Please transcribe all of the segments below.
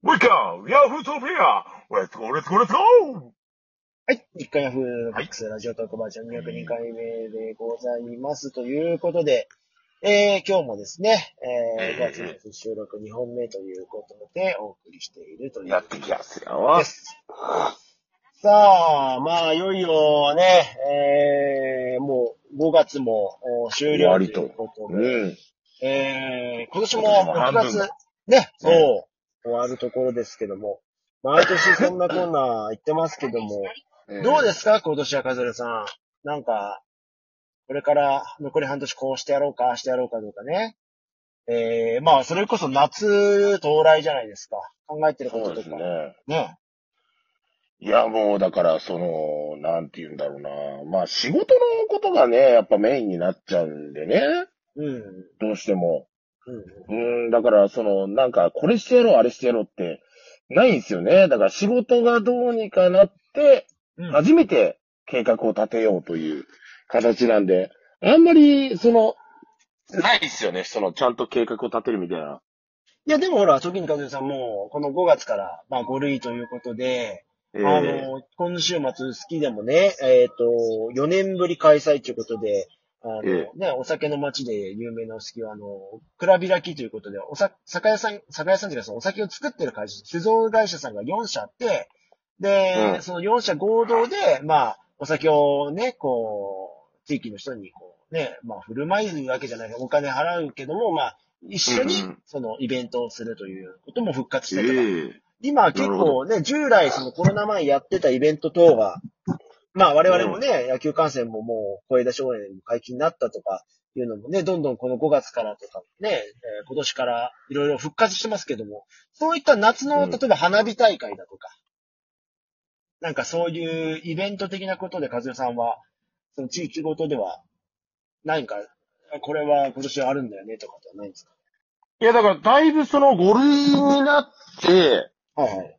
Welcome! Yahoo Sophia! Let's go, let's go, let's go! はい。日刊ヤフーのックスラジオトークバージョン202回目でございます。ということで、えー、今日もですね、えー、5月の収録2本目ということでお送りしているというやってきますよ。さあ、まあ、いよいよね、えー、もう5月もお終了とい終わりとうことうで、ん。えー、今年も今年も6半分月、ね、そう、終わるところですけども、毎年そんなこんな言ってますけども、どうですすか？今年はカズレさん。なんか、これから残り半年こうしてやろうか、してやろうかどうかね。えー、まあ、それこそ夏到来じゃないですか。考えてるこそうですととか。ね。ね。いや、もう、だから、その、なんて言うんだろうな。まあ、仕事のことがね、やっぱメインになっちゃうんでね。うん。どうしても。うん。うん、だから、その、なんか、これしてやろう、あれしてやろうって、ないんですよね。だから、仕事がどうにかなって、うん。初めて計画を立てようという形なんで、あんまり、その、ないですよね。その、ちゃんと計画を立てるみたいな。いや、でもほら、時にカズレさんも、この5月から、まあ5類ということで、えあの、今週末好きでもね、えっ、と、4年ぶり開催ということで、あの、えね、お酒の街で有名なお好きは、あの、蔵開きということで、おさ、酒屋さん、酒屋さんというかそのお酒を作ってる会社、酒造会社さんが4社あって、で、うん。その4社合同で、まあ、お酒をね、こう、地域の人に、こう、ね、まあ、振る舞いわけじゃないお金払うけども、まあ、一緒にその、イベントをするということも復活しえたりと。か、え。今結構ね、従来そのコロナ前やってたイベント等が、まあ我々もね、野球観戦ももう声出少年も解禁になったとかいうのもね、どんどんこの5月からとかね、えー今年からいろいろ復活してますけども、そういった夏の、うん例えば花火大会だとか、なんかそういうイベント的なことで和代さんは、その地域ごとでは、何か、あこれは今年はあるんだよねとかってないんですか？いや、だから、だいぶその5類になって、はいはい。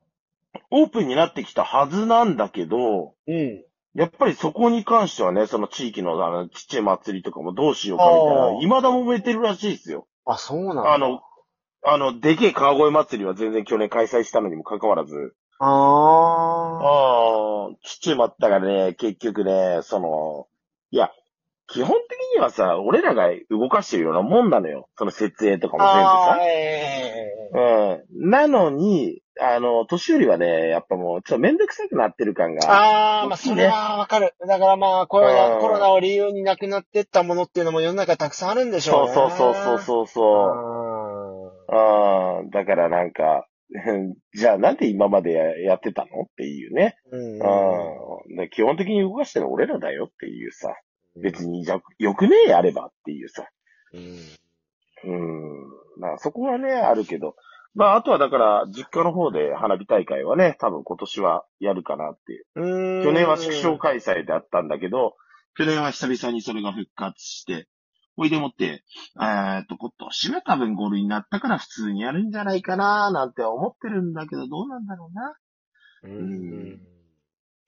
オープンになってきたはずなんだけど、うん。やっぱりそこに関してはね、その地域のあの、ちっちゃい祭りとかもどうしようかみたいあな、ー未だ揉めてるらしいですよ。あ、そうなんだ。あの、あの、でけえ川越祭りは全然去年開催したのにもかかわらず、ああ。ああ、ちっちゃい祭ったからね、結局ね、その、いや、基本的にはさ、俺らが動かしてるようなもんなのよ。その設営とかも全部さ。ええうん。なのに、あの、年寄りはね、やっぱもう、ちょっとめんどくさくなってる感が。ああ、まあ、それはわかる。だからまあ、コロうナ、んコロナを理由になくなってったものっていうのも世の中たくさんあるんでしょうね。そうそうそうそうそうそう。ん。だからなんか、じゃあなんで今までややってたのっていうね。ん。うん。うん。で基本的に動かしてるの俺らだよっていうさ。別にじゃ、よくねえやればっていうさ。うん。うん。まあそこはね、あるけど。まああとはだから、実家の方で花火大会はね、多分今年はやるかなっていう。うん。去年は縮小開催であったんだけど、去年は久々にそれが復活して、ほいでもって、えーっと、今年は多分5類になったから普通にやるんじゃないかななんて思ってるんだけど、どうなんだろうな。うん。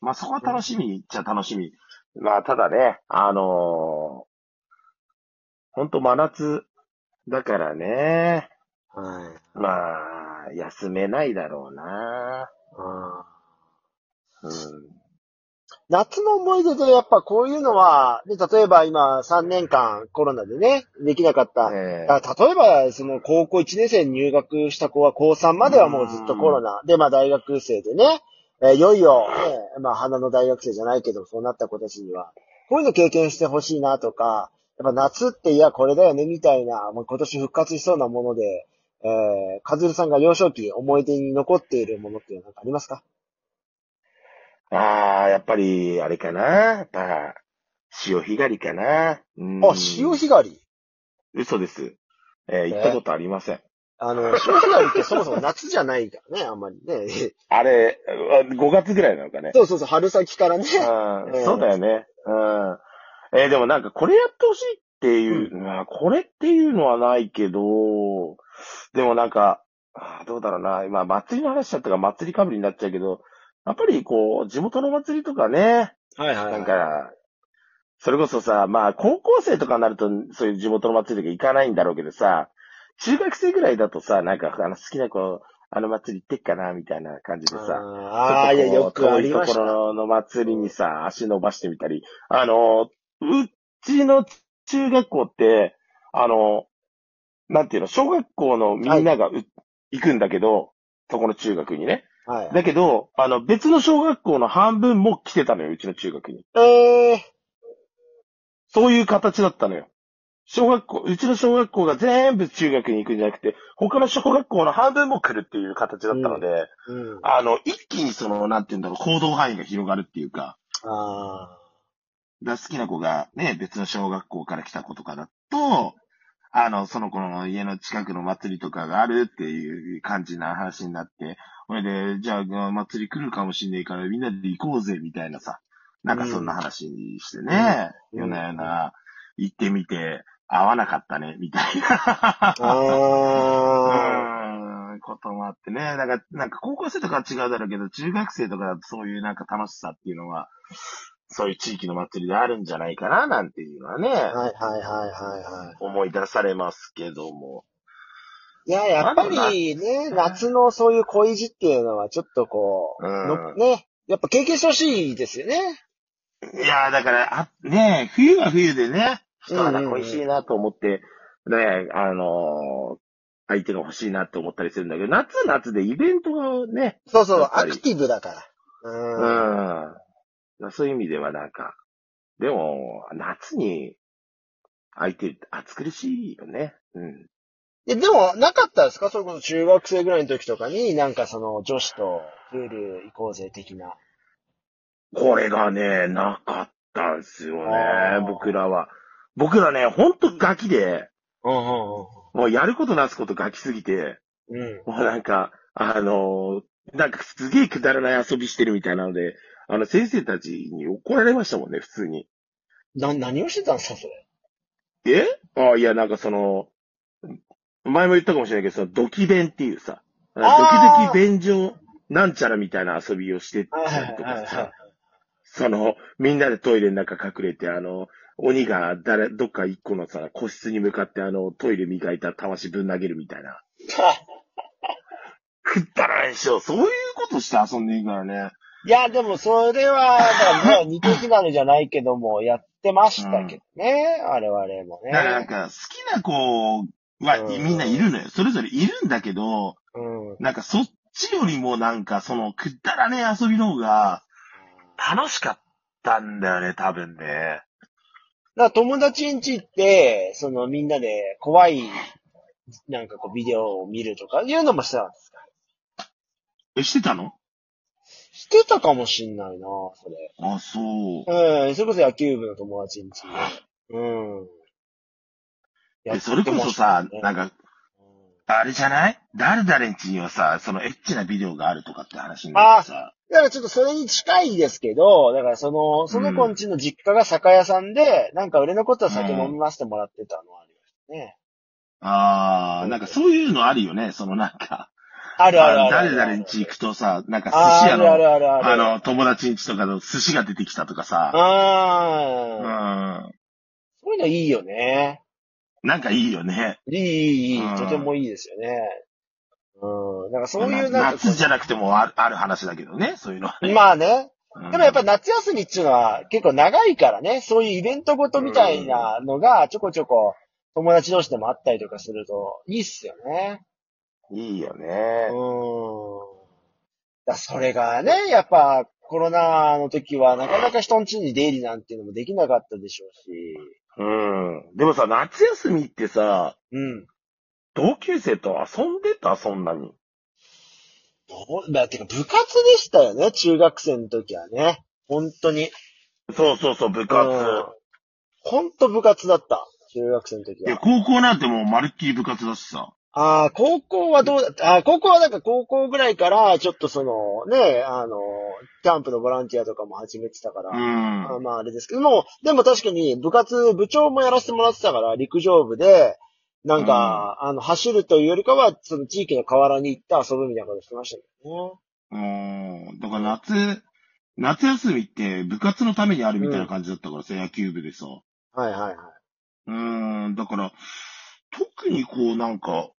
まあそこは楽しみっちゃ楽しみ。まあただね、あのー、ほんと真夏だからね、はい。まあ、休めないだろうな。うん。夏の思い出でやっぱこういうのは、で例えば今3年間コロナでね、できなかった。例えば、その高校1年生に入学した子は高3まではもうずっとコロナ。で、まあ大学生でね、えーいよいよ、ね、まあ花の大学生じゃないけど、そうなった子たちには、こういうの経験してほしいなとか、やっぱ夏っていやこれだよねみたいな、もう今年復活しそうなもので、えー、かずるさんが幼少期思い出に残っているものっていうのは何かありますか？ああ、やっぱり、あれかな。やっぱ、潮干狩りかな。うんあ、潮干狩り？嘘です。えー行ったことありません。あの、潮干狩りってそもそも夏じゃないからね、あんまりね。あれ、あ5月ぐらいなのかね。そうそうそう、春先からね。うんうんそうだよね。うん。えーでもなんかこれやってほしいっていう、まあこれっていうのはないけど、でもなんか、どうだろうな。今、祭りの話しちゃったから祭りかぶりになっちゃうけど、やっぱりこう、地元の祭りとかね、はいはい、なんか、それこそさ、まあ、高校生とかになると、そういう地元の祭りとか行かないんだろうけどさ、中学生ぐらいだとさ、なんか、あの、好きな子、あの祭り行ってっかな、みたいな感じでさ。ああ、いや、よくありました。遠いところの祭りにさ、足伸ばしてみたり。あの、うちの中学校って、あの、なんていうの、小学校のみんながう、行くんだけど、そこの中学にね。はい。だけど、あの、別の小学校の半分も来てたのよ、うちの中学に。ええそういう形だったのよ。小学校、うちの小学校が全部中学に行くんじゃなくて、他の小学校の半分も来るっていう形だったので、うん。あの、一気にその、なんていうんだろう、行動範囲が広がるっていうか、あだ好きな子がね、別の小学校から来た子とかだと、あの、その子の家の近くの祭りとかがあるっていう感じな話になって、それで、じゃあ祭り来るかもしんないからみんなで行こうぜ、みたいなさ、なんかそんな話にしてね、うん。夜な夜な行ってみて、合わなかったね、みたいな。うーん、こともあってね。なんか、なんか高校生とかは違うだろうけど、中学生とかだとそういうなんか楽しさっていうのは、そういう地域の祭りであるんじゃないかな、なんていうのはね、あ。はいはいはいはいはい。思い出されますけども。いや、やっぱりね、夏のそういう恋路っていうのはちょっとこう、うんのね、やっぱ経験してほしいですよね。いやーだから、あ、ねえ冬は冬でね、人肌恋しいなと思って、ねあのー相手が欲しいなって思ったりするんだけど、夏は夏でイベントがね、そうそう、アクティブだから。うん。うん。そういう意味ではなんか、でも、夏に相手暑苦しいよね。うん。ででも、なかったですか？それこそ中学生ぐらいの時とかに、なんかその女子とプール行こうぜ的な。これがね、なかったんですよね、僕らは。僕らね、ほんとガキで、うんうんもうやることなすことガキすぎて、うん。うん。もうなんか、あのーなんかすげえくだらない遊びしてるみたいなので、あの先生たちに怒られましたもんね、普通に。な、何をしてたんですかそれ。え？あいや、なんかその、前も言ったかもしれないけど、そのドキ弁っていうさ、ドキあードキ便所なんちゃらみたいな遊びをしてたりとかさ、その、みんなでトイレの中隠れて、あの、鬼が誰、どっか一個のさ、個室に向かってあの、トイレ磨いた魂ぶん投げるみたいな。くったらないでしょ。そういうことして遊んでいいからね。いや、でもそれは、だからね、二的なのじゃないけども、やってましたけどね、我々もね。だからなんか、好きな子はうんみんないるのよ。それぞれいるんだけど、うん。なんかそっちよりもなんかそのくったらねえ遊びの方が楽しかったんだよね、多分ね。だから友達ん家行って、そのみんなで怖い、なんかこうビデオを見るとかいうのもしてたんですか？え、してたの？してたかもしんないな、それ。あ、そう。うん、それこそ野球部の友達ん家で。うん。え、それこそさ、なんか、か、あれじゃない？誰々んちにはさ、そのエッチなビデオがあるとかって話になってさ。だからちょっとそれに近いですけど、だからその、その子んちの実家が酒屋さんで、なんか売れ残った酒飲みましてもらってたのはありますね。あー、なんかそういうのあるよね、そのなんか。あるあるあるある。誰々んち行くとさ、なんか寿司屋の、るあるある。あの、友達んちとかの寿司が出てきたとかさ。うあーん。そういうのいいよね。なんかいいよね。いい、いい、いいうん。とてもいいですよね。うん。なんかそういうなんかこ夏じゃなくてもあるある話だけどね、そういうのはう、ね。まあね。うんでもやっぱり夏休みっていうのは結構長いからね、そういうイベントごとみたいなのがちょこちょこ友達同士でもあったりとかするといいっすよね。いいようね。ん。だそれがね、やっぱコロナの時はなかなか人ん家に出入りなんていうのもできなかったでしょうし。うん。でもさ、夏休みってさ、うん。同級生と遊んでた？そんなに。どうだってか部活でしたよね、中学生の時はね。本当に。そうそうそう、部活。うん本当部活だった。中学生の時いや、は。高校なんてもうまるっきり部活だしさ。ああ、高校はどうだった？あー高校はなんか高校ぐらいから、ちょっとその、ね、あの、キャンプのボランティアとかも始めてたから。うん。あまああれですけども、でも確かに部活、部長もやらせてもらってたから、陸上部で、なんか、あの、走るというよりかは、その地域の河原に行って遊ぶみたいなことしてましたけどね。うん。だから夏、夏休みって部活のためにあるみたいな感じだったからさ、野球部でさ。はいはいはい。うん。だから、特にこうなんか、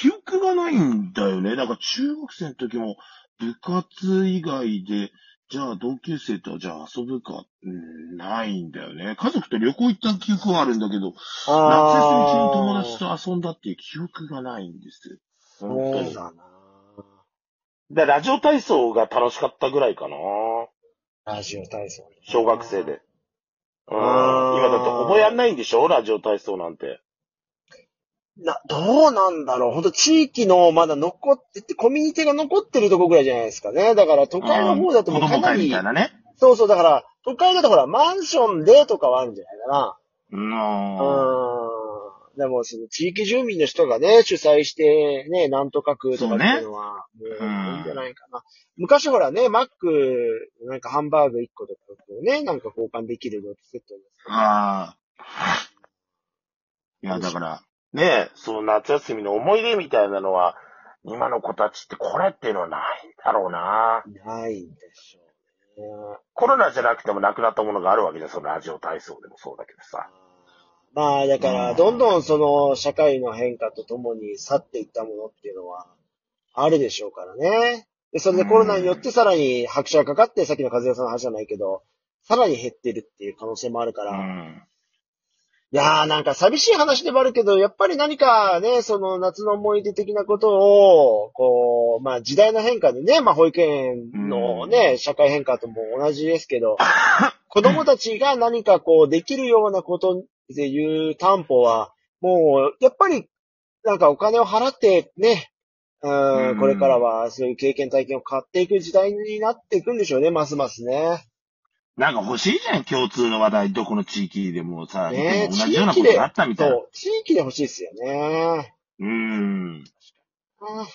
記憶がないんだよね。なんか中学生の時も部活以外で、じゃあ同級生とじゃあ遊ぶか、うん、ないんだよね。家族と旅行行った記憶はあるんだけど、夏休み中に友達と遊んだっていう記憶がないんです。そうだなで、ラジオ体操が楽しかったぐらいかな。ラジオ体操、ね。小学生で。うん。今だってほぼやんないんでしょ？ラジオ体操なんて。な、どうなんだろう本当地域のまだ残ってて、コミュニティが残ってるとこぐらいじゃないですかね。だから都会の方だともうかなり、たいなね。そうそう、だから、都会だとほら、マンションでとかはあるんじゃないかな。うん。うん。でも、その地域住民の人がね、主催して、ね、なんとか区とかっていうのは、もう、いいんじゃないかな。昔ほらね、マック、なんかハンバーグ1個とかをね、なんか交換できるのってセットです。ああ。いや、だから、ねその夏休みの思い出みたいなのは、今の子たちってこれっていうのはないんだろうな。ないんでしょうね。コロナじゃなくてもなくなったものがあるわけじゃん。そのラジオ体操でもそうだけどさ。まあ、だから、どんどんその、社会の変化とともに去っていったものっていうのは、あるでしょうからね。で、それでコロナによってさらに拍車がかかって、さっきの和也さんの話じゃないけど、さらに減ってるっていう可能性もあるから、うん。いやーなんか寂しい話でもあるけど、やっぱり何かね、その夏の思い出的なことを、こう、まあ時代の変化でね、まあ保育園のね、社会変化とも同じですけど、子供たちが何かこうできるようなことでいう担保は、もう、やっぱり、なんかお金を払ってね、ううんん、これからはそういう経験体験を買っていく時代になっていくんでしょうね、ますますね。なんか欲しいじゃん、共通の話題。どこの地域でもさ、ね同じようなことがあったみたいな。そう、地域で欲しいですよね。うん。あ